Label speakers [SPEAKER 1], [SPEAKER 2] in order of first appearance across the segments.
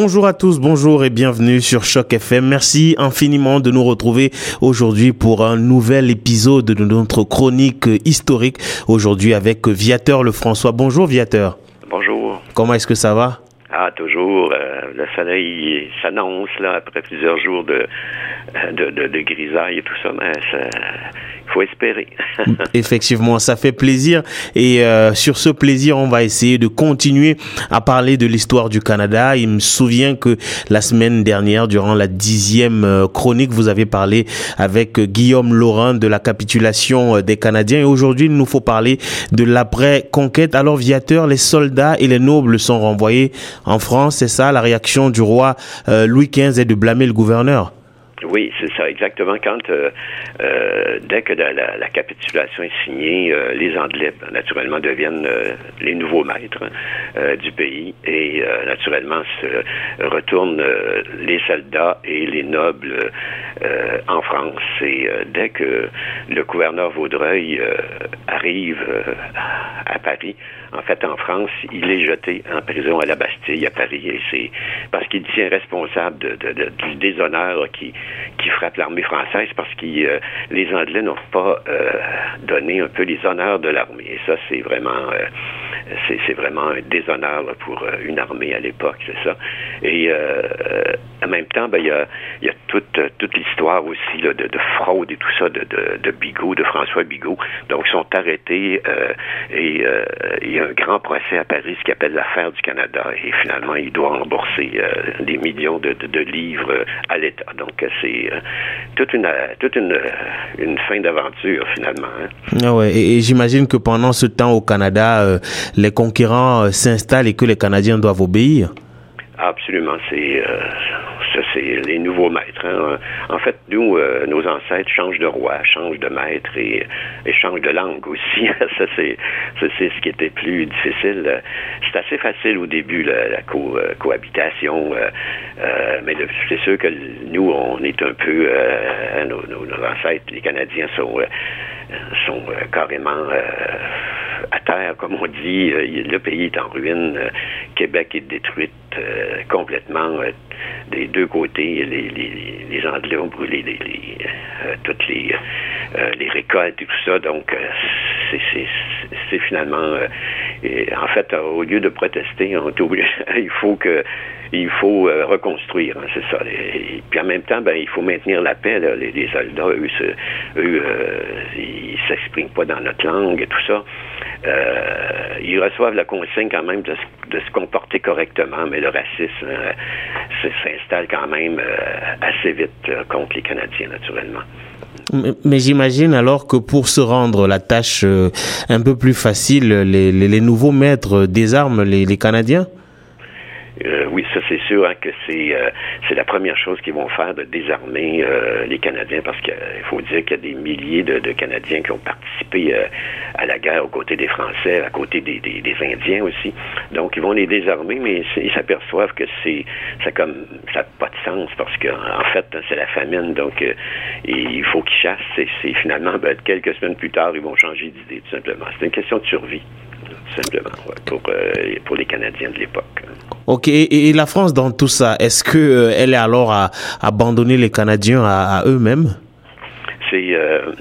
[SPEAKER 1] Bonjour à tous, bonjour et bienvenue sur Choc FM. Merci infiniment de nous retrouver aujourd'hui pour un nouvel épisode de notre chronique historique. Aujourd'hui avec Viateur Le François. Bonjour Viateur.
[SPEAKER 2] Bonjour.
[SPEAKER 1] Comment est-ce que ça va?
[SPEAKER 2] Ah, toujours. Euh, le soleil s'annonce là après plusieurs jours de, de, de, grisaille et tout ça, mais il faut espérer.
[SPEAKER 1] Effectivement, ça fait plaisir. Et euh, sur ce plaisir, on va essayer de continuer à parler de l'histoire du Canada. Il me souvient que la semaine dernière, durant la dixième euh, chronique, vous avez parlé avec Guillaume Laurent de la capitulation des Canadiens. Et aujourd'hui, il nous faut parler de l'après-conquête. Alors, viateur, les soldats et les nobles sont renvoyés en France, c'est ça la réaction du roi euh, Louis XV est de blâmer le gouverneur.
[SPEAKER 2] Oui, c'est ça, exactement. Quand euh, euh, dès que la, capitulation est signée, les Anglais naturellement deviennent les nouveaux maîtres du pays et naturellement se retournent les soldats et les nobles en France. Et dès que le gouverneur Vaudreuil arrive à Paris, en fait, en France, il est jeté en prison à la Bastille, à Paris, et c'est parce qu'il tient responsable de, du déshonneur qui, qui frappe l'armée française, parce que euh, les Anglais n'ont pas euh, donné un peu les honneurs de l'armée. Et ça, c'est vraiment, euh, c'est, vraiment un déshonneur pour une armée à l'époque, c'est ça. Et en même temps, ben, il y a, y a toute, toute l'histoire aussi de, fraude et tout ça de, Bigot, de François Bigot. Donc, ils sont arrêtés et, et un grand procès à Paris, ce appelle l'affaire du Canada. Et finalement, il doit rembourser euh, des millions de, livres à l'État. Donc, c'est euh, toute une toute une, une fin d'aventure, finalement. Hein.
[SPEAKER 1] Ah ouais, et, j'imagine que pendant ce temps au Canada, euh, les conquérants s'installent et que les Canadiens doivent obéir?
[SPEAKER 2] Absolument. C'est ça, c'est les nouveaux maîtres. Hein. En fait, nous, euh, nos ancêtres changent de roi, changent de maître et, changent de langue aussi. ça, c'est, ce qui était plus difficile. C'est assez facile au début, la, euh, cohabitation, euh, mais c'est sûr que nous, on est un peu, nos, nos, ancêtres, les Canadiens sont, sont carrément à terre, comme on dit. le pays est en ruine. Québec est détruite complètement des deux côtés. Les, les, Anglais ont brûlé euh, toutes les, euh, récoltes et tout ça. Donc, euh, c'est finalement... en fait, au lieu de protester, on il faut que il faut reconstruire, hein, c'est ça. Et, puis en même temps, ben, il faut maintenir la paix. Les, soldats, eux, eux ils s'expriment pas dans notre langue et tout ça. Ils reçoivent la consigne quand même de, se comporter correctement, mais le racisme s'installe quand même assez vite contre les Canadiens, naturellement.
[SPEAKER 1] Mais j'imagine alors que pour se rendre la tâche euh, un peu plus facile, les, nouveaux maîtres désarment les Canadiens
[SPEAKER 2] euh, oui, ça c'est sûr hein, que c'est euh, c'est la première chose qu'ils vont faire de désarmer euh, les Canadiens parce qu'il faut dire qu'il y a des milliers de, Canadiens qui ont participé à la guerre aux côtés des Français, à côté des, Indiens aussi. Donc ils vont les désarmer, mais ils s'aperçoivent que c'est ça comme ça n'a pas de sens parce qu'en en fait c'est la famine, donc il faut qu'ils chassent. C'est finalement ben, quelques semaines plus tard ils vont changer d'idée tout simplement. C'est une question de survie simplement, pour, pour les Canadiens de l'époque.
[SPEAKER 1] Ok, et, la France dans tout ça, est-ce que euh, elle est alors à abandonner les Canadiens à, eux-mêmes?
[SPEAKER 2] Euh,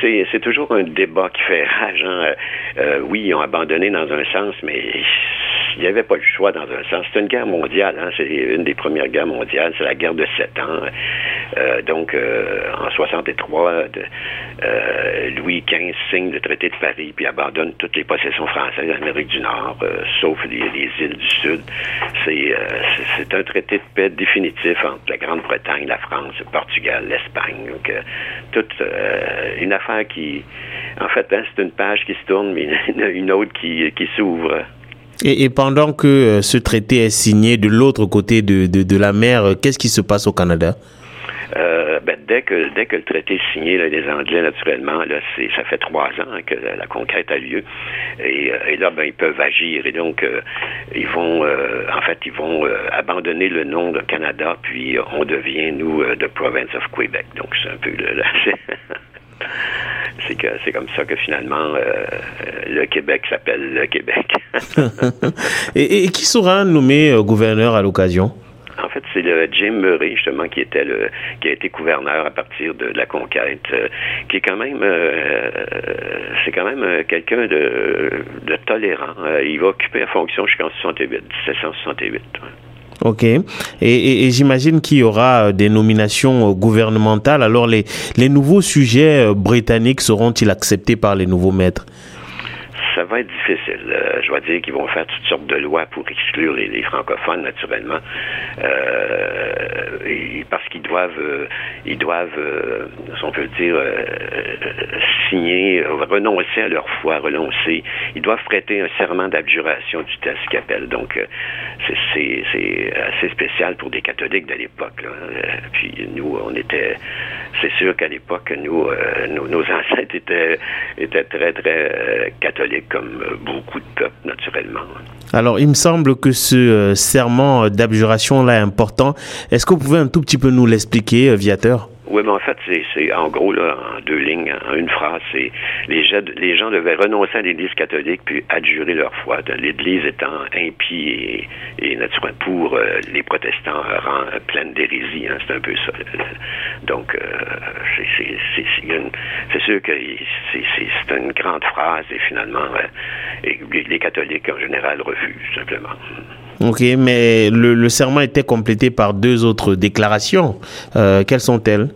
[SPEAKER 2] C'est c'est toujours un débat qui fait rage. Hein. Euh, oui, ils ont abandonné dans un sens, mais il n'y avait pas le choix dans un sens. C'est une guerre mondiale, hein, c'est une des premières guerres mondiales, c'est la guerre de sept ans. Euh, donc, euh, en 63, euh, Louis XV signe le traité de Paris puis abandonne toutes les possessions françaises d'Amérique du Nord, sauf les, îles du Sud. C'est un traité de paix définitif entre la Grande-Bretagne, la France, le Portugal, l'Espagne. Donc, toute une affaire qui, en fait, hein, c'est une page qui se tourne, mais une autre qui, qui s'ouvre.
[SPEAKER 1] Et, pendant que euh, ce traité est signé de l'autre côté de, de, la mer, euh, qu'est-ce qui se passe au Canada?
[SPEAKER 2] Euh, ben, dès que dès que le traité est signé, les Anglais naturellement, là, c'est ça fait trois ans que la, conquête a lieu, et, là, ben, ils peuvent agir et donc ils vont, en fait, ils vont abandonner le nom de Canada, puis on devient nous de province of Québec. Donc c'est un peu le, c'est que c'est comme ça que finalement le Québec s'appelle le Québec.
[SPEAKER 1] et, et, qui sera nommé gouverneur à l'occasion?
[SPEAKER 2] En fait, c'est le Jim Murray, justement, qui était le, qui a été gouverneur à partir de, la conquête, euh, qui est quand même, euh, c'est quand même euh, quelqu'un de, de, tolérant. il va occuper la fonction jusqu'en 68, 1768.
[SPEAKER 1] Ok. Et, j'imagine qu'il y aura des nominations gouvernementales. Alors, les, les nouveaux sujets britanniques seront-ils acceptés par les nouveaux maîtres?
[SPEAKER 2] Ça va être difficile. Euh, je vais dire qu'ils vont faire toutes sortes de lois pour exclure les, francophones, naturellement, euh, parce qu'ils doivent, euh, ils doivent, si on peut le dire, signer, renoncer à leur foi, renoncer. Ils doivent prêter un serment d'abjuration du test qu'ils appellent. Donc, c'est assez spécial pour des catholiques de l'époque. Puis nous, on était, c'est sûr qu'à l'époque, nous, nos, ancêtres étaient très, très catholiques comme euh, beaucoup de peuples, naturellement.
[SPEAKER 1] Alors, il me semble que ce euh, serment d'abjuration-là est important. Est-ce que vous pouvez un tout petit peu nous l'expliquer, euh, Viateur?
[SPEAKER 2] Oui, mais en fait, c'est en gros, là, en deux lignes, en une phrase, c'est les, les gens devaient renoncer à l'Église catholique puis adjurer leur foi. L'Église étant impie et, et naturellement pour euh, les protestants rend pleine d'hérésie. Hein, c'est un peu ça. Donc, euh, c'est sûr que c'est une grande phrase et finalement, euh, et les catholiques en général refusent simplement.
[SPEAKER 1] Ok, mais le, le, serment était complété par deux autres déclarations. Euh, quelles sont-elles?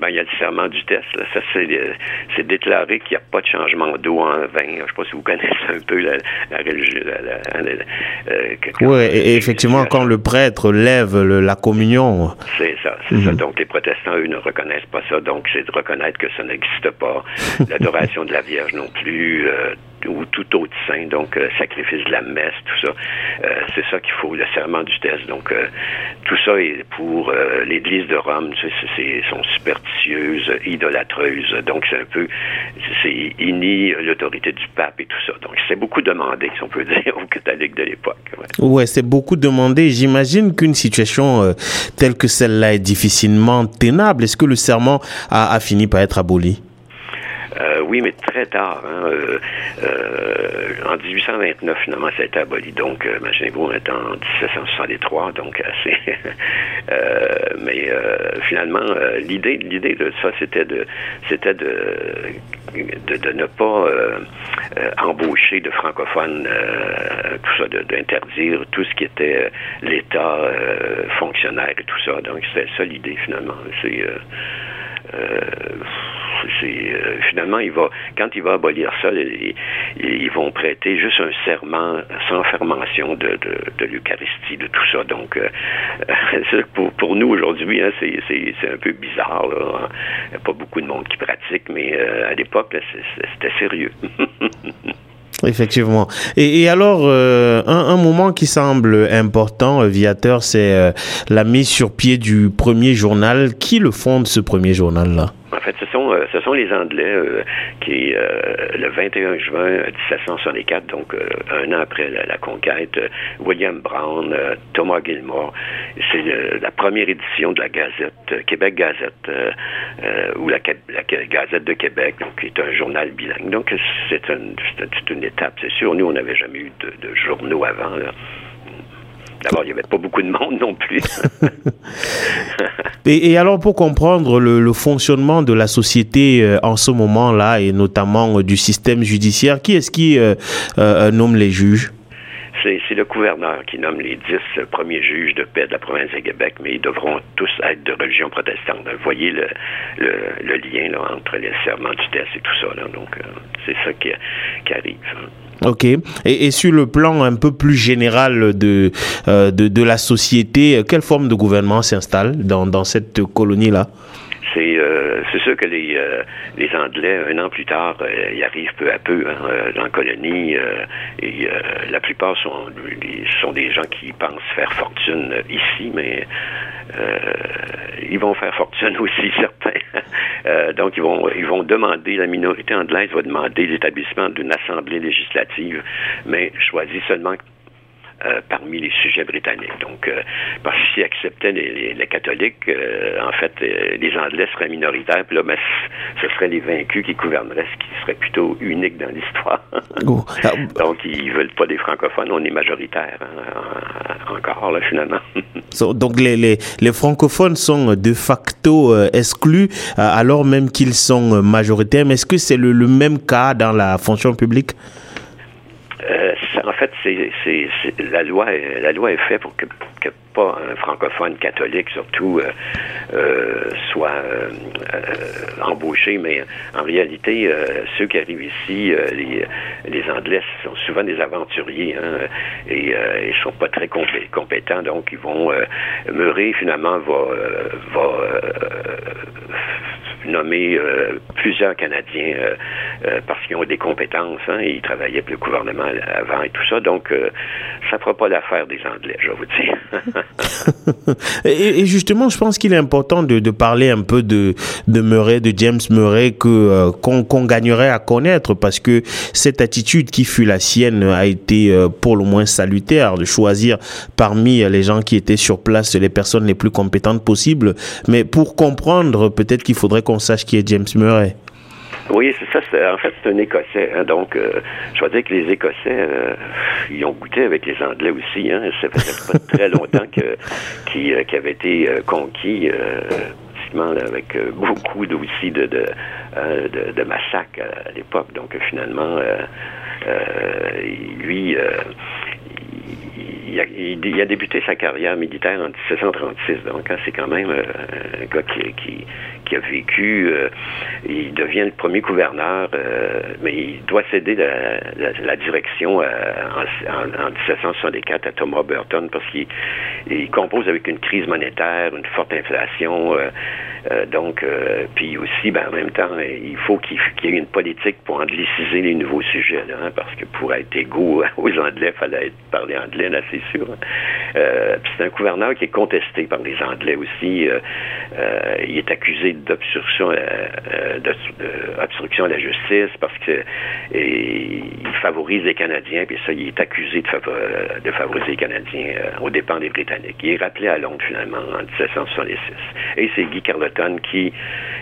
[SPEAKER 2] Ben, il y a le serment du test. Là. Ça, c'est, euh, c'est déclaré qu'il n'y a pas de changement d'eau en vin. Je ne sais pas si vous connaissez un peu la, la religion.
[SPEAKER 1] Euh, oui, et effectivement, quand le prêtre lève le, la communion.
[SPEAKER 2] C'est ça, c'est ça. Mhm. Donc, les protestants, eux, ne reconnaissent pas ça. Donc, c'est de reconnaître que ça n'existe pas. L'adoration de la Vierge non plus. Euh, ou tout autre saint, donc euh, sacrifice de la messe, tout ça. Euh, c'est ça qu'il faut, le serment du test. Donc euh, tout ça est pour l'Église de Rome, c'est sont superstitieuses, idolâtreuses. Donc c'est un peu, c'est inni l'autorité du pape et tout ça. Donc c'est beaucoup demandé, si on peut dire, aux catholiques de l'époque.
[SPEAKER 1] Ouais, c'est beaucoup demandé. J'imagine qu'une situation telle que celle-là est difficilement tenable. Est-ce que le serment a fini par être aboli?
[SPEAKER 2] Euh, oui, mais très tard. Hein, euh, euh, en 1829, finalement, ça a été aboli. Donc, imaginez-vous, on est en 1763, donc assez. mais finalement, l'idée, l'idée de ça, c'était de, c'était de, ne pas embaucher de francophones, tout ça, d'interdire tout ce qui était l'État fonctionnaire et tout ça. Donc, c'était ça l'idée, finalement. C'est c'est euh, finalement quand il va abolir ça, ils, vont prêter juste un serment sans fermentation de, de, l'Eucharistie, de tout ça. Donc euh, pour, nous aujourd'hui, hein, c'est un peu bizarre. Là. Il n'y a pas beaucoup de monde qui pratique, mais euh, à l'époque, c'était sérieux.
[SPEAKER 1] Effectivement. Et, alors, un, moment qui semble important, Viateur, c'est la mise sur pied du premier journal. Qui le fonde, ce premier journal-là?
[SPEAKER 2] En fait, ce sont, euh, ce sont les Anglais euh, qui, euh, le 21 juin 1764, donc un an après la, conquête, William Brown, Thomas Gilmore, c'est la première édition de la Gazette, Québec Gazette, ou la, Gazette de Québec, donc qui est un journal bilingue. Donc c'est une, une, étape, c'est sûr. Nous, on n'avait jamais eu de, de journaux avant. Là. D'abord, il n'y avait pas beaucoup de monde non plus.
[SPEAKER 1] et, et, alors, pour comprendre le, le, fonctionnement de la société euh, en ce moment-là, et notamment euh, du système judiciaire, qui est-ce qui euh, euh nomme les juges?
[SPEAKER 2] C'est le gouverneur qui nomme les dix premiers juges de paix de la province de Québec, mais ils devront tous être de religion protestante. Vous voyez le, le, le lien là, entre les serments du test et tout ça. Là. Donc, c'est ça qui, qui arrive. Hein.
[SPEAKER 1] Ok. Et, et, sur le plan un peu plus général de, euh, de, de, la société, quelle forme de gouvernement s'installe dans, dans cette colonie-là?
[SPEAKER 2] C'est euh, c'est sûr que les euh, Anglais un an plus tard euh, y arrivent peu à peu hein, euh, dans la colonie et la plupart sont sont des gens qui pensent faire fortune ici mais ils vont faire fortune aussi certains. Donc ils vont ils vont demander la minorité anglaise va demander l'établissement d'une assemblée législative mais choisit seulement euh, parmi les sujets britanniques. Donc, euh, parce que s'ils acceptaient les, les, catholiques, en fait, les Anglais seraient minoritaires, puis là, ben, ce seraient les vaincus qui gouverneraient, ce qui serait plutôt unique dans l'histoire. Oh. Donc, ils veulent pas des francophones, on est majoritaire hein, encore, là, finalement.
[SPEAKER 1] donc, les, les, les, francophones sont de facto exclus, alors même qu'ils sont majoritaires. Mais est-ce que c'est le, le même cas dans la fonction publique?
[SPEAKER 2] Euh, en fait, c'est, la loi. La loi est faite pour que, pas un francophone catholique, surtout, euh, euh, soit embauché. Mais en réalité, ceux qui arrivent ici, les, Anglais sont souvent des aventuriers hein, et ils sont pas très compétents. Donc, ils vont Murray finalement va, nommer plusieurs Canadiens parce qu'ils ont des compétences. Hein, ils travaillaient pour le gouvernement avant et tout ça. Euh, ça ne fera pas l'affaire des Anglais, je vous dire.
[SPEAKER 1] et, justement, je pense qu'il est important de, parler un peu de, de Murray, de James Murray, que euh, qu'on gagnerait à connaître, parce que cette attitude qui fut la sienne a été euh, pour le moins salutaire, de choisir parmi les gens qui étaient sur place les personnes les plus compétentes possibles. Mais pour comprendre, peut-être qu'il faudrait qu'on sache qui est James Murray.
[SPEAKER 2] Oui, c'est ça. En fait, c'est un Écossais. Hein, donc, euh, je dois dire que les Écossais, euh, ils ont goûté avec les Anglais aussi. Hein, ça fait pas très longtemps que qui, euh, avait été conquis. avec beaucoup aussi de, de, de, massacres à, l'époque. Donc finalement, lui, il a, débuté sa carrière militaire en 1736, donc hein, c'est quand même un gars qui, a vécu. Euh, il devient le premier gouverneur, euh, mais il doit céder la, direction euh, en, en, 1764 à Thomas Burton parce qu'il compose avec une crise monétaire, une forte inflation. Donc, puis aussi, ben, en même temps, il faut qu'il y ait une politique pour angliciser les nouveaux sujets, hein, parce que pour être égaux aux Anglais, il fallait parler anglais, là, c'est sûr. Hein. c'est un gouverneur qui est contesté par les Anglais aussi. il est accusé d'obstruction euh, d'obstruction à la justice parce que il favorise les Canadiens, puis ça, il est accusé de, favoriser les Canadiens euh, aux dépens des Britanniques. Il est rappelé à Londres, finalement, en 1766. Et c'est Guy Qui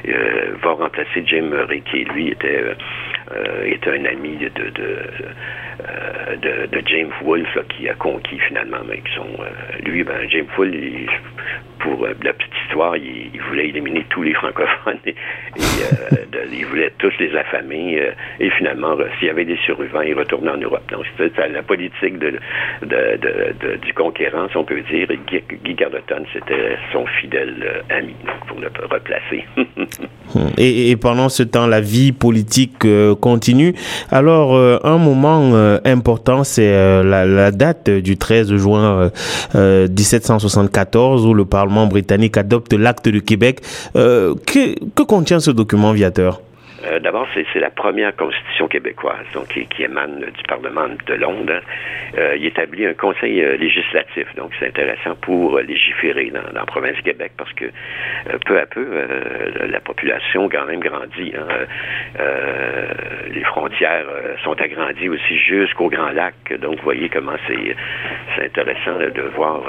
[SPEAKER 2] euh, va remplacer James Murray, qui, lui, était, était un ami de, de, de, James Wolfe, qui a conquis, finalement, lui, ben, James Wolfe, pour la petite histoire, il, il, voulait éliminer tous les francophones et, euh, il voulait tous les affamer. Euh, et finalement, euh, s'il y avait des survivants, il retournait en Europe. Donc, c'était la politique de, de, du conquérant, si on peut dire. Guy, Guy Carleton, c'était son fidèle ami, donc pour le replacer.
[SPEAKER 1] et, et, pendant ce temps, la vie politique continue. Alors, un moment important, c'est la, date du 13 juin 1774 où le Parlement britannique adopte l'acte de Québec. Euh, que contient ce document, Viateur?
[SPEAKER 2] Euh, D'abord, c'est la première constitution québécoise, donc qui, émane du Parlement de Londres. Euh, il établit un conseil euh, législatif, donc c'est intéressant pour légiférer dans, la province du Québec parce que peu à peu, la population quand même grandit. Hein. les frontières sont agrandies aussi jusqu'au Grand Lac, donc vous voyez comment c'est intéressant de voir.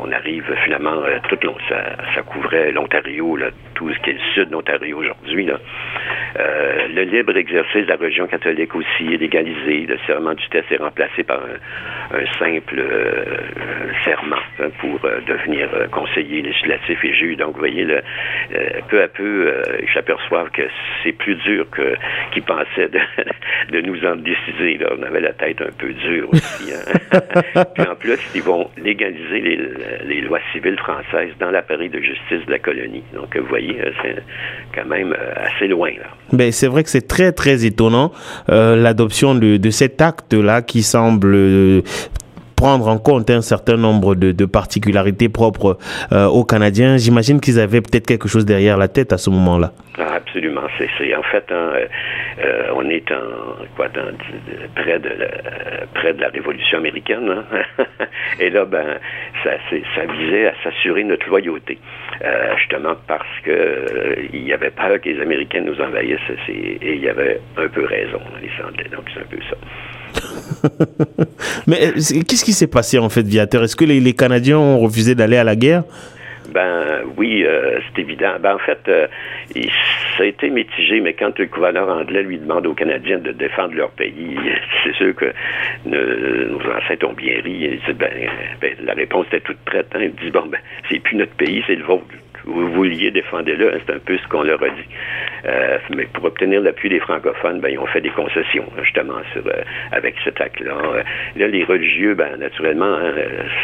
[SPEAKER 2] on arrive finalement tout long, ça, ça couvrait l'Ontario, tout ce qui est le sud de l'Ontario aujourd'hui. Euh, le libre exercice de la religion catholique aussi est légalisé. Le serment du test est remplacé par un, simple euh, serment hein, pour euh, devenir conseiller législatif et juge. Donc, vous voyez, le, peu à peu, s'aperçoivent que c'est plus dur que qu'ils pensaient de, nous en décider. On avait la tête un peu dure aussi. Hein. Puis en plus, ils vont légaliser les, les lois civiles françaises dans l'appareil de justice de la colonie. Donc, vous voyez, c'est quand même assez loin.
[SPEAKER 1] Ben, c'est vrai que c'est très très étonnant euh, l'adoption de, de, cet acte-là qui semble euh, prendre en compte un certain nombre de, de particularités propres euh, aux Canadiens. J'imagine qu'ils avaient peut-être quelque chose derrière la tête à ce moment-là.
[SPEAKER 2] Ah, absolument. C'est en fait, hein, euh, on est en quoi près de la, Révolution américaine, hein? et là, ben, ça, ça visait à s'assurer notre loyauté, euh, justement parce que euh, il y avait peur que les Américains nous envahissent, et il y avait un peu raison, les Anglais. Donc c'est un peu ça.
[SPEAKER 1] Mais qu'est-ce qui s'est passé en fait, Viateur Est-ce que les Canadiens ont refusé d'aller à la guerre?
[SPEAKER 2] Ben oui, euh, c'est évident. Ben en fait, euh, ça a été mitigé, mais quand le gouverneur anglais lui demande aux Canadiens de défendre leur pays, c'est sûr que nos ancêtres ont bien ri. Ben, ben, la réponse était toute prête. Hein. Ils disent bon ben c'est plus notre pays, c'est le vôtre vous vouliez, défendez-le. C'est un peu ce qu'on leur a dit. Euh, mais pour obtenir l'appui des francophones, ben, ils ont fait des concessions, justement, sur, euh, avec cet acte-là. Euh, là, les religieux, ben, naturellement, hein,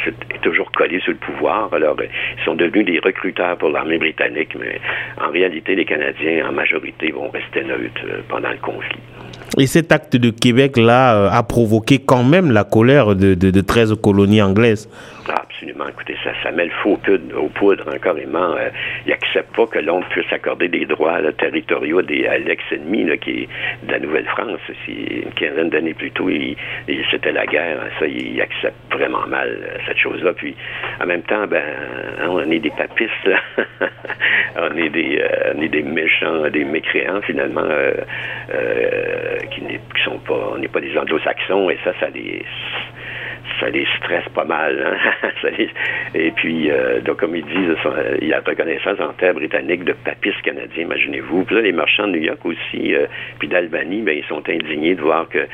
[SPEAKER 2] c'est toujours collés sur le pouvoir. Alors, ils sont devenus des recruteurs pour l'armée britannique, mais en réalité, les Canadiens, en majorité, vont rester neutres pendant le conflit.
[SPEAKER 1] Et cet acte de Québec-là a provoqué quand même la colère de, de, de 13 colonies anglaises.
[SPEAKER 2] Ah, absolument. Écoutez, ça, ça met le faux poudre, au poudre, hein, carrément. Euh, il n'accepte pas que Londres puisse accorder des droits territoriaux des, à l'ex-ennemi, qui est de la Nouvelle-France. Une quinzaine d'années plus tôt, c'était la guerre. Hein, ça, il, accepte vraiment mal euh, cette chose-là. Puis, en même temps, ben, hein, on est des papistes, on, est des, euh, on est des méchants, des mécréants, finalement, qui, qui sont pas, on n'est pas des anglo-saxons, et ça, ça les ça les stresse pas mal. Hein. Et puis, euh, donc, comme ils disent, il y a reconnaissance en terre britannique de papistes canadiens, imaginez-vous. Puis là, les marchands de New York aussi, euh, puis d'Albanie, ben, ils sont indignés de voir que,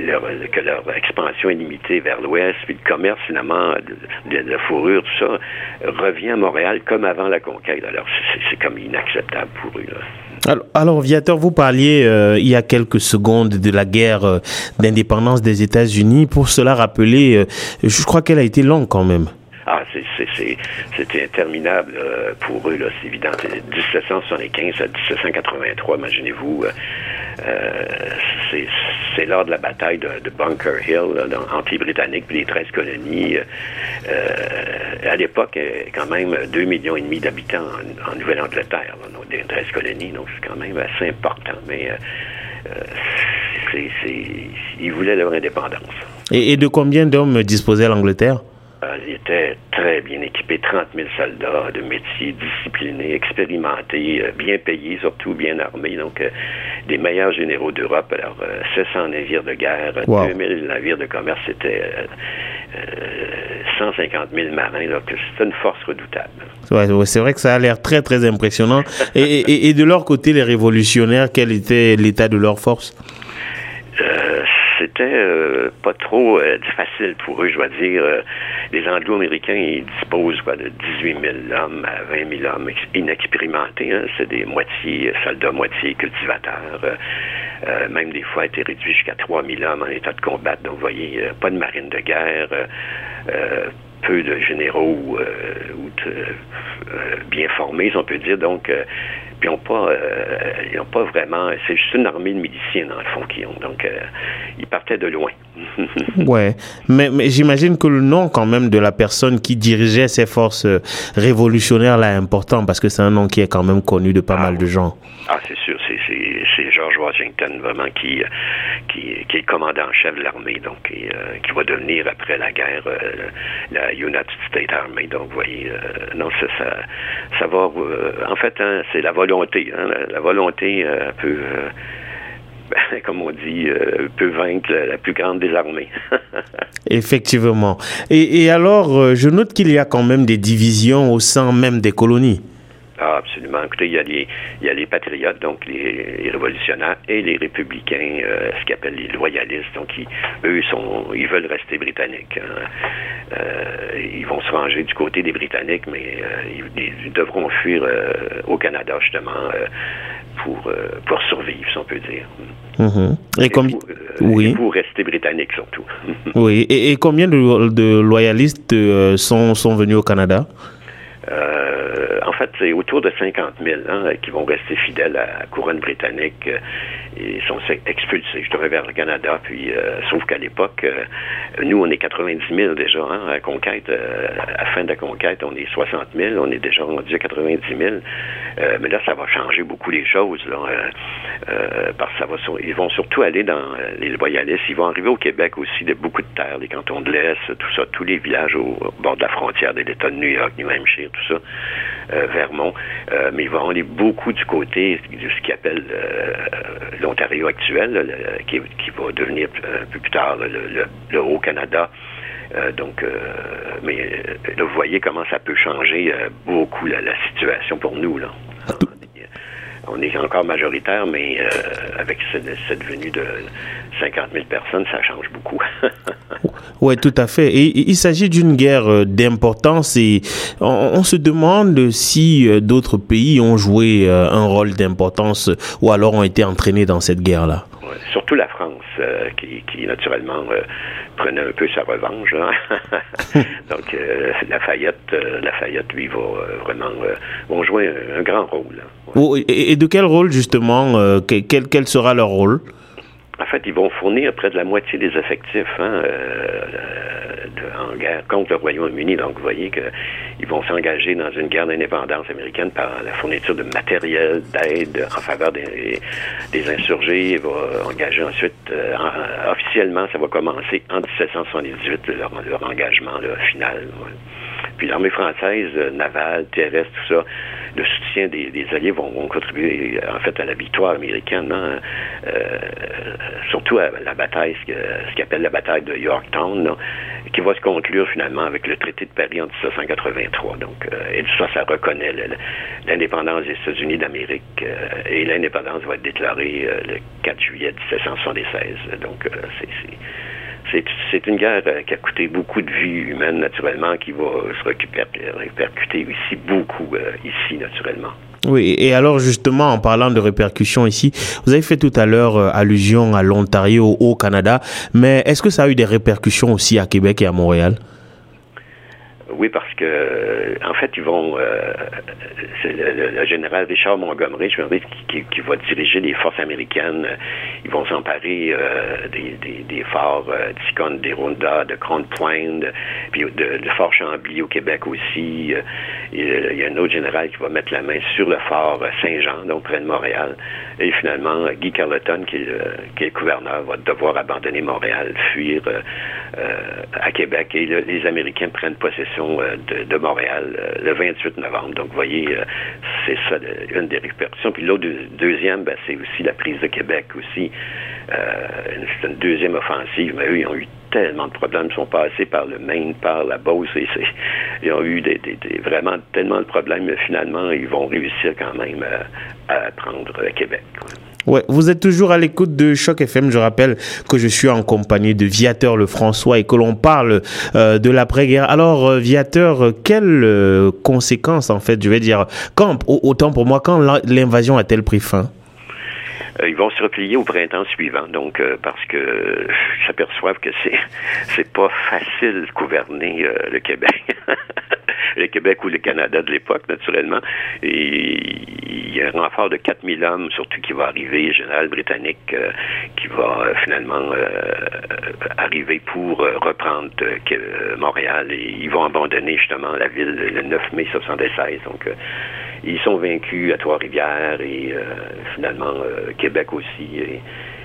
[SPEAKER 2] leur, que leur expansion est limitée vers l'ouest, puis le commerce, finalement, de, la fourrure, tout ça, revient à Montréal comme avant la conquête. Alors, c'est comme inacceptable pour eux. Là.
[SPEAKER 1] Alors, Viateur, vous parliez euh, il y a quelques secondes de la guerre euh, d'indépendance des États-Unis. Pour cela rappeler, euh, je crois qu'elle a été longue quand même.
[SPEAKER 2] Ah, c'était interminable pour eux, c'est évident. 1775 à 1783, imaginez-vous. c'est lors de la bataille de, Bunker Hill, Britanniques et les 13 colonies. à l'époque, quand même 2 millions et demi d'habitants en, Nouvelle-Angleterre des 13 colonies, donc c'est quand même assez important. Mais euh, euh, ils voulaient leur indépendance.
[SPEAKER 1] Et, de combien d'hommes disposait l'Angleterre?
[SPEAKER 2] Euh, ils étaient très bien équipés, 30 000 soldats de métier, disciplinés, expérimentés, bien payés, surtout bien armés. Donc, des meilleurs généraux d'Europe. Alors, 700 navires de guerre, 2000 navires de commerce, c'était 150 000 marins. c'est une force redoutable.
[SPEAKER 1] Ouais, c'est vrai que ça a l'air très, très impressionnant. et, et, de leur côté, les révolutionnaires, quel était l'état de leur force?
[SPEAKER 2] euh, C'était euh, pas trop euh, facile pour eux, je dois dire. les Anglo-Américains, ils disposent quoi, de 18 000 hommes à 20 000 hommes inexpérimentés. Hein. C'est des moitiés soldats, moitié cultivateurs. même des fois, été réduit jusqu'à 3 000 hommes en état de combattre. Donc, vous voyez, pas de marine de guerre peu de généraux euh, euh, bien formés, on peut dire. Donc, euh, puis ils n'ont pas, ils ont pas vraiment. C'est juste une armée de miliciens dans le fond qui ont. Donc, ils partaient de loin.
[SPEAKER 1] ouais, mais, mais j'imagine que le nom quand même de la personne qui dirigeait ces forces révolutionnaires là est important parce que c'est un nom qui est quand même connu de pas ah mal de gens.
[SPEAKER 2] Ah, c'est sûr, c'est George Washington vraiment qui, qui, qui est commandant en chef de l'armée, donc qui, qui va devenir après la guerre la United States Army. Donc, vous voyez, non, ça, ça, ça va. en fait, hein, c'est la Hein, la, volonté peut. comme on dit, peut vaincre la, plus grande des armées.
[SPEAKER 1] Effectivement. Et alors, je note qu'il y a quand même des divisions au sein même des colonies.
[SPEAKER 2] Ah, absolument. Écoutez, il y a les, il y a les patriotes, donc les, révolutionnaires, et les républicains, euh, ce qu'ils appellent les loyalistes. Donc, ils, eux, sont, ils veulent rester britanniques. Hein. Euh, ils vont se ranger du côté des Britanniques, mais euh, ils, devront fuir au Canada, justement, pour, pour survivre, si on peut dire.
[SPEAKER 1] Mm-hmm. Et,
[SPEAKER 2] comme... pour, oui. pour rester britanniques, surtout.
[SPEAKER 1] oui. Et, et, combien de, de loyalistes sont, sont venus au Canada?
[SPEAKER 2] Fait, c'est autour de 50 000 hein, qui vont rester fidèles à la couronne britannique et sont expulsés, je dirais, vers le Canada. Puis, euh, sauf qu'à l'époque, euh, nous, on est 90 000 déjà hein, à conquête. Euh, à la fin de la conquête, on est 60 000. On est déjà rendu à 90 000. mais là, ça va changer beaucoup les choses. Là, parce que ça va ils vont surtout aller dans les loyalistes. Ils vont arriver au Québec aussi de beaucoup de terres, les cantons de l'Est, tout ça, tous les villages au, bord de la frontière de l'État de New York, New Hampshire, ça Vermont, mais ils vont aller beaucoup du côté de ce qu'ils appellent l'Ontario actuel, qui, va devenir un peu plus tard le, Haut-Canada. donc, mais vous voyez comment ça peut changer beaucoup la, situation pour nous. Là on est encore majoritaire, mais euh, avec cette, venue de 50 000 personnes, ça change beaucoup.
[SPEAKER 1] oui, tout à fait. Et, il s'agit d'une guerre euh, d'importance et on, se demande si euh, d'autres pays ont joué un rôle d'importance ou alors ont été entraînés dans cette guerre-là.
[SPEAKER 2] Surtout la France, qui, qui, naturellement prenait un peu sa revanche. Donc, euh, Lafayette, euh, Lafayette, lui, va euh, vraiment vont jouer un, grand rôle.
[SPEAKER 1] Et, de quel rôle, justement, quel, quel sera leur rôle?
[SPEAKER 2] En fait, ils vont fournir près de la moitié des effectifs hein, en guerre contre le Royaume-Uni. Donc, vous voyez qu'ils vont s'engager dans une guerre d'indépendance américaine par la fourniture de matériel, d'aide en faveur des, insurgés. Ils vont engager ensuite, euh, officiellement, ça va commencer en 1778, leur, leur engagement final. Puis l'armée française, euh, navale, terrestre, tout ça, le soutien des, Alliés vont, contribuer en fait à la victoire américaine, hein. euh, surtout à la bataille, ce, ce appelle la bataille de Yorktown, qui va se conclure finalement avec le traité de Paris en 1783. Donc, euh, et ça, ça reconnaît l'indépendance des États-Unis d'Amérique et l'indépendance va être déclarée le 4 juillet 1776. Donc, c'est c'est une guerre euh, qui a coûté beaucoup de vies humaines, naturellement, qui va se répercuter ici beaucoup, euh, ici, naturellement.
[SPEAKER 1] Oui, et alors justement, en parlant de répercussions ici, vous avez fait tout à l'heure euh, allusion à l'Ontario, au Canada, mais est-ce que ça a eu des répercussions aussi à Québec et à Montréal?
[SPEAKER 2] Oui, parce que en fait, ils vont. Euh, c'est le, général Richard Montgomery, je me qui, qui, va diriger les forces américaines. Ils vont s'emparer euh, des, forts euh, des Ronda, de Grande Pointe, puis de, Fort Chambly au Québec aussi. il y a un autre général qui va mettre la main sur le fort Saint-Jean, donc près de Montréal. Et finalement, Guy Carleton, qui est, qui est le gouverneur, va devoir abandonner Montréal, fuir à Québec. Et les Américains prennent possession euh, de, Montréal euh, le 28 novembre. Donc, vous voyez, euh, c'est ça une des répercussions. Puis l'autre deuxième, ben, c'est aussi la prise de Québec aussi. c'est une deuxième offensive, mais eux, ils ont eu tellement de problèmes. Ils sont passés par le Maine, par la Beauce. Et ils ont eu des, vraiment tellement de problèmes, mais finalement, ils vont réussir quand même à, prendre Québec.
[SPEAKER 1] Ouais, vous êtes toujours à l'écoute de Choc FM. Je rappelle que je suis en compagnie de Viateur Le François et que l'on parle euh, de l'après-guerre. Alors, euh, Viateur, quelles euh, conséquences, en fait, je vais dire, quand, autant pour moi, quand l'invasion a-t-elle pris fin?
[SPEAKER 2] Euh, ils vont se replier au printemps suivant. Donc, euh, parce que s'aperçoivent que c'est c'est pas facile de gouverner euh, le Québec. le Québec ou le Canada de l'époque, naturellement. Et il y a un renfort de 4000 hommes, surtout qui va arriver, général britannique, qui va finalement arriver pour reprendre Montréal. Et ils vont abandonner justement la ville le 9 mai 1976. Donc, ils sont vaincus à Trois-Rivières et euh, finalement euh, Québec aussi.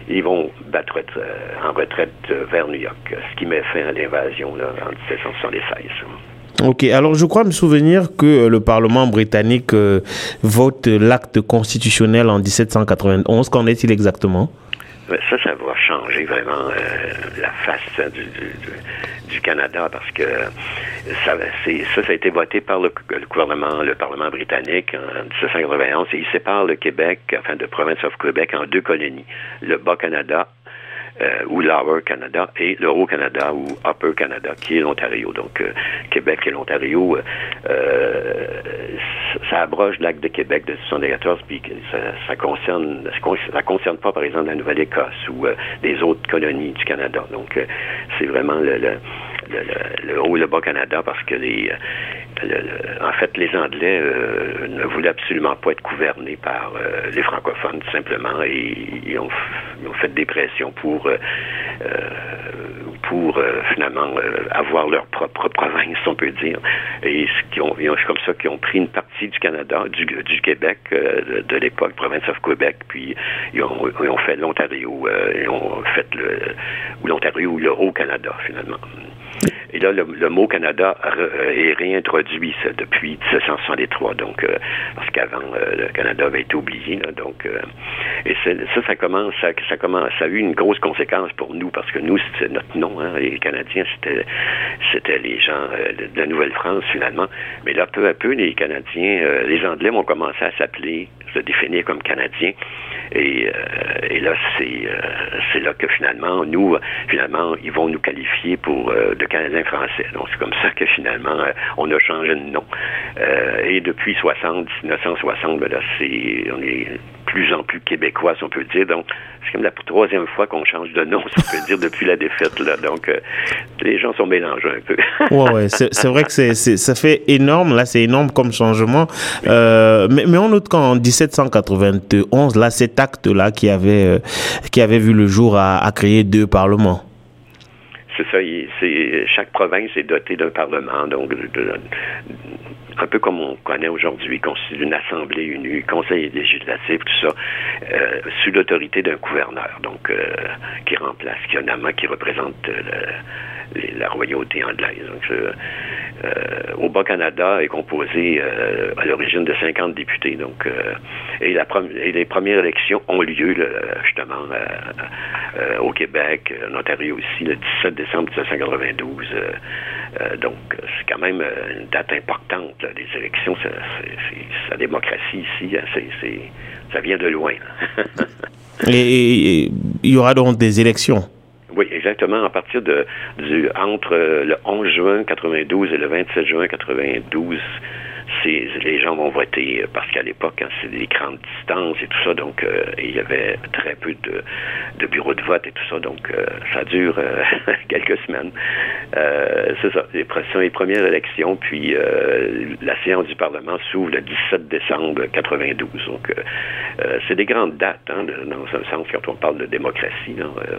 [SPEAKER 2] Ils vont battre euh, en retraite vers New York, ce qui met fin à l'invasion en 1776.
[SPEAKER 1] Ok, alors je crois me souvenir que le Parlement britannique vote l'acte constitutionnel en 1791. Qu'en est-il exactement?
[SPEAKER 2] Ça, ça va changer vraiment la face du, du Canada parce que ça, ça, ça a été voté par le, gouvernement, le Parlement britannique en 1791 et il sépare le Québec, enfin de province of Québec, en deux colonies, le Bas-Canada euh, ou Lower Canada et le Haut-Canada ou Upper Canada, qui est l'Ontario. Donc, euh, Québec et l'Ontario, euh, ça abroge l'acte de Québec de 1914, puis ça, ça concerne, ça concerne pas, par exemple, la Nouvelle-Écosse ou les autres colonies du Canada. Donc, c'est vraiment le, le le, Haut et le Bas-Canada parce que les, en fait, les Anglais euh, ne voulaient absolument pas être gouvernés par euh, les francophones, tout simplement, et ils ont, fait des pressions pour, euh, pour finalement avoir leur propre province, on peut dire. Et ce ont, c'est comme ça qu'ils ont pris une partie du Canada, du, du Québec de, l'époque, province of Québec, puis ils ont, ils ont fait l'Ontario, ils ont fait l'Ontario ou le Haut-Canada, finalement. Et là, le, mot Canada est réintroduit depuis 1763, donc parce qu'avant le Canada avait été oublié. donc, et ça, ça commence, ça, ça commence, ça a eu une grosse conséquence pour nous parce que nous, c'est notre nom. Hein, les Canadiens, c'était c'était les gens de la Nouvelle-France finalement. Mais là, peu à peu, les Canadiens, les Anglais vont commencer à s'appeler, se définir comme Canadiens. Et, euh, là, c'est euh, c'est là que finalement, nous, finalement, ils vont nous qualifier pour euh, de Canadiens français. Donc, c'est comme ça que finalement, on a changé de nom. et depuis 60, 1960, ben là, c'est on est plus en plus québécois, si on peut le dire. Donc, c'est comme la troisième fois qu'on change de nom, si on peut dire, depuis la défaite. Là. Donc, les gens sont mélangés un peu.
[SPEAKER 1] ouais, ouais. C'est vrai que c'est ça fait énorme. Là, c'est énorme comme changement. mais, mais on note qu'en 1791, là, c'est acte-là qui avait, euh, qui avait vu le jour à, créer deux parlements.
[SPEAKER 2] C'est ça. Chaque province est dotée d'un parlement, donc un peu comme on connaît aujourd'hui, constitué d'une assemblée unie, conseil législatif, tout ça, euh, sous l'autorité d'un gouverneur, donc euh, qui remplace, qui a un qui représente la royauté anglaise. Donc, euh, au Bas-Canada est composé euh, à l'origine de 50 députés. Donc, euh, et, la et, les premières élections ont lieu justement au Québec, en Ontario aussi, le 17 décembre 1992. Donc, c'est quand même une date importante, des élections. C'est, la démocratie ici, hein, ça vient de loin.
[SPEAKER 1] et il y aura donc des élections?
[SPEAKER 2] Oui, exactement. À partir de du entre le 11 juin 92 et le 27 juin 92, les gens vont voter parce qu'à l'époque, hein, c'est des grandes distances et tout ça, donc euh, il y avait très peu de, bureaux de vote et tout ça, donc euh, ça dure euh, quelques semaines. c'est ça, les, les premières élections, puis la séance du Parlement s'ouvre le 17 décembre 92. Donc c'est des grandes dates, hein, dans un sens, quand on parle de démocratie,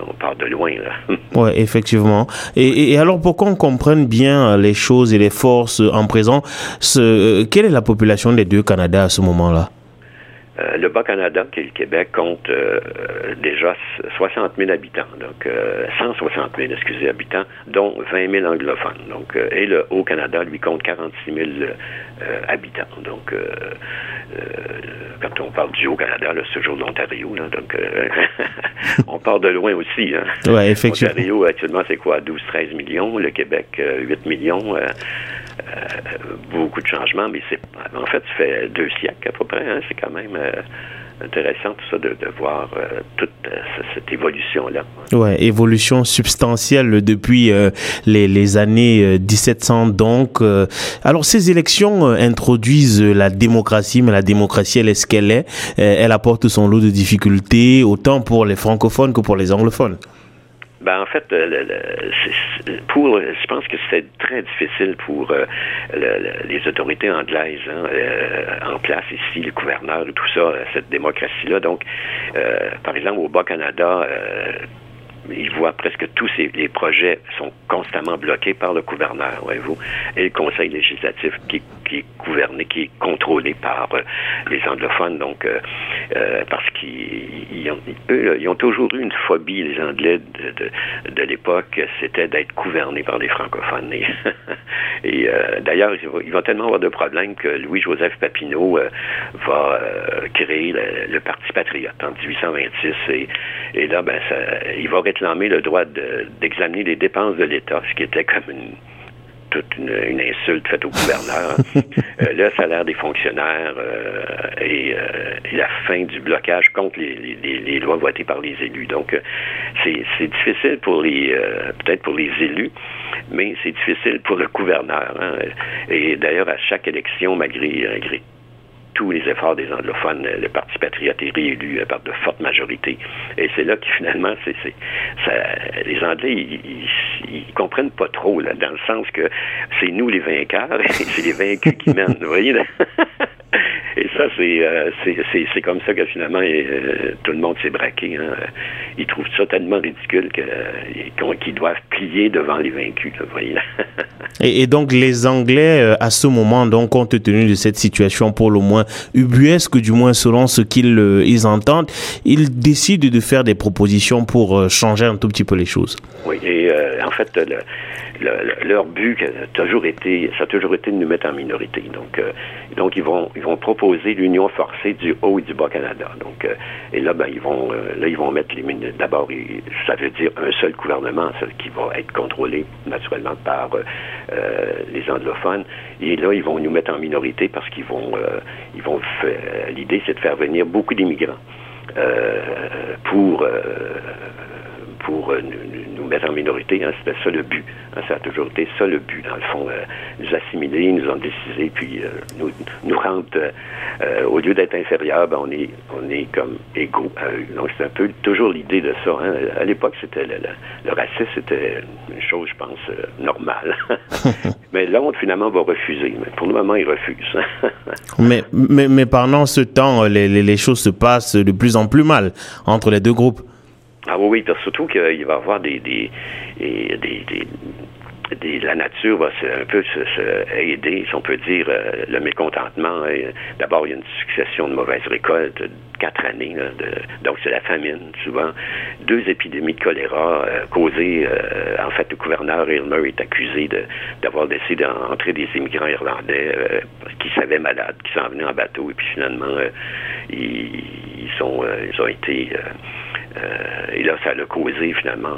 [SPEAKER 2] on parle de loin.
[SPEAKER 1] oui, effectivement. Et, alors, pour qu'on comprenne bien les choses et les forces en présent, ce, quelle est la population des deux Canada à ce moment-là?
[SPEAKER 2] Euh, le Bas-Canada, qui est le Québec, compte euh, déjà 60 000 habitants, donc 160 euh, 000, excusez, habitants, dont 20 000 anglophones. Donc, et le Haut-Canada, lui, compte 46 000 habitants. Donc, quand on parle du Haut-Canada, c'est toujours l'Ontario. Donc, on part de loin aussi. Hein.
[SPEAKER 1] Ouais, effectivement.
[SPEAKER 2] L'Ontario, actuellement, c'est quoi? 12-13 millions. Le Québec, 8 millions. Beaucoup de changements, mais c'est en fait, ça fait deux siècles à peu près. Hein. c'est quand même euh, intéressant tout ça de, voir euh, toute euh, cette évolution-là.
[SPEAKER 1] Ouais, évolution substantielle depuis les, les, années 1700 donc. alors ces élections introduisent la démocratie, mais la démocratie, elle est ce qu'elle est. elle apporte son lot de difficultés, autant pour les francophones que pour les anglophones.
[SPEAKER 2] Ben, en fait, pour, je pense que c'est très difficile pour euh, les autorités anglaises hein, euh, en place ici, le gouverneur et tout ça, cette démocratie-là. Donc, euh, par exemple, au Bas-Canada, il voit presque tous les projets sont constamment bloqués par le gouverneur, voyez-vous, et le conseil législatif qui, qui, est gouverné, qui est contrôlé par euh, les anglophones, donc euh, euh, parce qu'ils ont, ils ont toujours eu une phobie, les Anglais de, de, l'époque, c'était d'être gouvernés par les francophones. Et, d'ailleurs, ils vont tellement avoir de problèmes que Louis-Joseph Papineau va créer le, Parti patriote en 1826, et, là, ben, il va réclamer le droit d'examiner les dépenses de l'État, ce qui était comme une toute une, insulte faite au gouverneur. euh, le salaire des fonctionnaires euh, et, euh, et, la fin du blocage contre les, les, les lois votées par les élus. Donc, c'est difficile pour les, peut-être pour les élus, mais c'est difficile pour le gouverneur. Hein. Et d'ailleurs, à chaque élection, malgré, malgré tous les efforts des anglophones, le Parti patriote est réélu par de fortes majorités. Et c'est là que finalement, les Anglais, ils, ils, comprennent pas trop, là, dans le sens que c'est nous les vainqueurs c'est les vaincus qui mènent. Vous voyez? ça, euh, c'est, comme ça que finalement, euh, tout le monde s'est braqué. Hein. Ils trouvent ça tellement ridicule que, qu'ils doivent plier devant les vaincus. voyez.
[SPEAKER 1] et, et, donc les Anglais, euh, à ce moment, donc compte tenu de cette situation pour le moins ubuesque, du moins selon ce qu'ils euh, ils entendent, ils décident de faire des propositions pour euh, changer un tout petit peu les choses.
[SPEAKER 2] Oui, et en fait, le, leur but a toujours été, ça a toujours été de nous mettre en minorité. Donc, euh, donc ils vont, ils vont proposer l'union forcée du Haut et du Bas Canada. Donc, euh, et là, ben, ils vont, euh, là, ils vont mettre les D'abord, ça veut dire un seul gouvernement, qui va être contrôlé naturellement par les anglophones. Et là, ils vont nous mettre en minorité parce qu'ils vont, ils vont. L'idée, c'est de faire venir beaucoup d'immigrants pour pour euh, nous, mettre en minorité. Hein, C'était ça le but. Hein, ça a toujours été ça le but, dans le fond. Euh, nous assimiler, nous en décider, puis euh, nous, rendre, au lieu d'être inférieurs, ben, on, est, comme égaux à eux. Donc c'est un peu toujours l'idée de ça. Hein. À l'époque, c'était le, racisme, c'était une chose, je pense, normale. mais Londres, finalement, va refuser. Pour le moment, il refuse.
[SPEAKER 1] mais, mais, mais pendant ce temps, les choses se passent de plus en plus mal entre les deux groupes.
[SPEAKER 2] Ah oui, oui, surtout qu'il va y avoir des, des, des, la nature va un peu se, aider, si on peut dire, euh, le mécontentement. D'abord, il y a une succession de mauvaises récoltes, quatre années, donc c'est la famine, souvent. Deux épidémies de choléra euh, causées, euh, en fait, le gouverneur Ilmer est accusé d'avoir décidé d'entrer des immigrants irlandais qui savaient malades, qui s'en venaient en bateau, et puis finalement, ils, ils, sont, ils ont été euh, et là, ça a causé finalement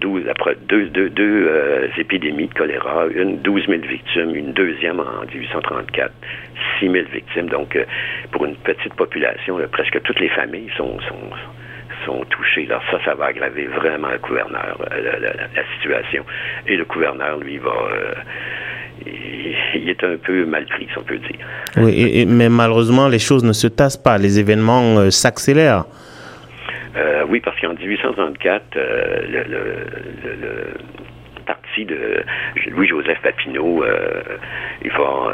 [SPEAKER 2] 12, euh, après deux, deux, deux euh, épidémies de choléra, une 12 000 victimes, une deuxième en 1834, 6 000 victimes. Donc, pour une petite population, presque toutes les familles sont, sont, sont touchées. Alors ça, ça va aggraver vraiment le gouverneur, la, situation. Et le gouverneur, lui, va... il est un peu mal pris, si on peut dire.
[SPEAKER 1] Oui, mais malheureusement, les choses ne se tassent pas. Les événements s'accélèrent.
[SPEAKER 2] Euh, oui, parce qu'en 1834, euh, le, le, le, parti de Louis-Joseph Papineau, euh, il va,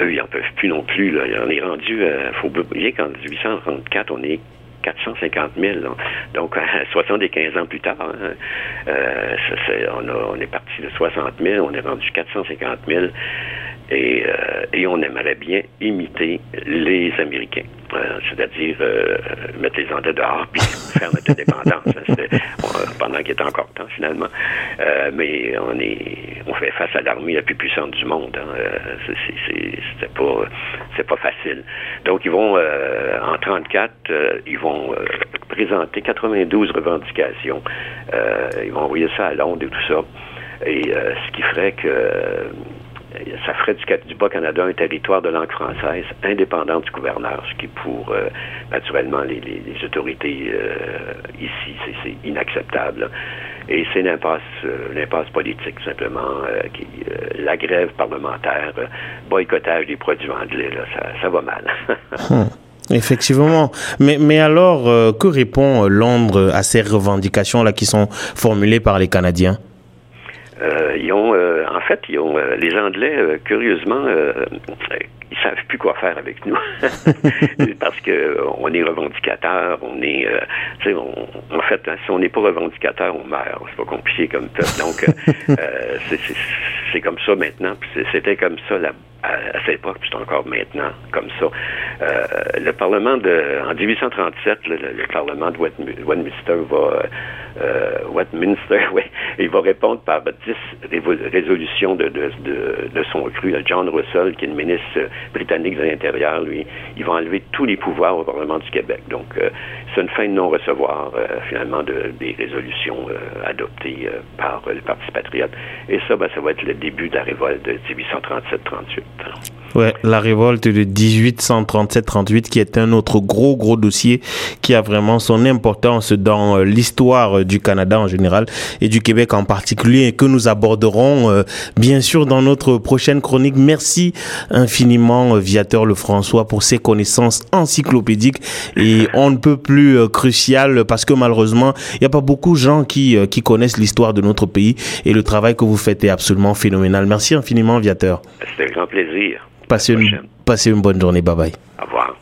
[SPEAKER 2] eux, ils n'en peuvent plus non plus. Là. On est rendu, il faut oublier qu'en 1834, on est 450 000. Donc, 75 ans plus tard, hein, ça, on, a, on, est parti de 60 000, on est rendu 450 000. Et, et on aimerait bien imiter les Américains. Euh, c'est-à-dire euh, mettre les Anglais dehors puis faire notre indépendance. Hein, pendant qu'il était encore temps, finalement. Euh, mais on est on fait face à l'armée la plus puissante du monde. Hein. C'est pas c'est pas facile. Donc ils vont en 34, ils vont présenter 92 revendications. ils vont envoyer ça à Londres et tout ça. Et ce qui ferait que ça ferait du, Bas-Canada un territoire de langue française indépendant du gouverneur, ce qui pour euh, naturellement les, autorités euh, ici, c'est inacceptable. Et c'est l'impasse, euh, l'impasse politique simplement, qui, la grève parlementaire, boycottage des produits anglais, ça, va mal.
[SPEAKER 1] Hmm. Effectivement. Mais, mais alors, que répond Londres à ces revendications-là qui sont formulées par les Canadiens?
[SPEAKER 2] ils ont fait, euh, les Anglais, euh, curieusement, euh, ils savent plus quoi faire avec nous parce que on est revendicateur, on est, en fait, hein, si on n'est pas revendicateur, on meurt. C'est pas compliqué comme ça. Donc, c'est comme ça maintenant. C'était comme ça à, cette époque, puis c'est encore maintenant comme ça. le Parlement de, en 1837, le, Parlement de Westminster va euh, Westminster, oui, il va répondre par dix résolutions de, de, son cru. John Russell, qui est le ministre britannique de l'Intérieur, lui, il va enlever tous les pouvoirs au Parlement du Québec. Donc, euh, c'est une fin de non-recevoir, euh, finalement, de, des résolutions euh, adoptées par le Parti patriote. Et ça, ben, ça va être le début de la révolte de 1837-38. So.
[SPEAKER 1] Ouais, la révolte de 1837-38 qui est un autre gros gros dossier qui a vraiment son importance dans euh, l'histoire euh, du Canada en général et du Québec en particulier et que nous aborderons euh, bien sûr dans notre prochaine chronique. Merci infiniment Viateur Lefrançois pour ses connaissances encyclopédiques et on ne peut plus crucial parce que malheureusement il n'y a pas beaucoup de gens qui, qui connaissent l'histoire de notre pays et le travail que vous faites est absolument phénoménal. Merci infiniment Viateur.
[SPEAKER 2] C'était un grand plaisir.
[SPEAKER 1] Passez une, passez une bonne journée. Bye bye.
[SPEAKER 2] Au revoir.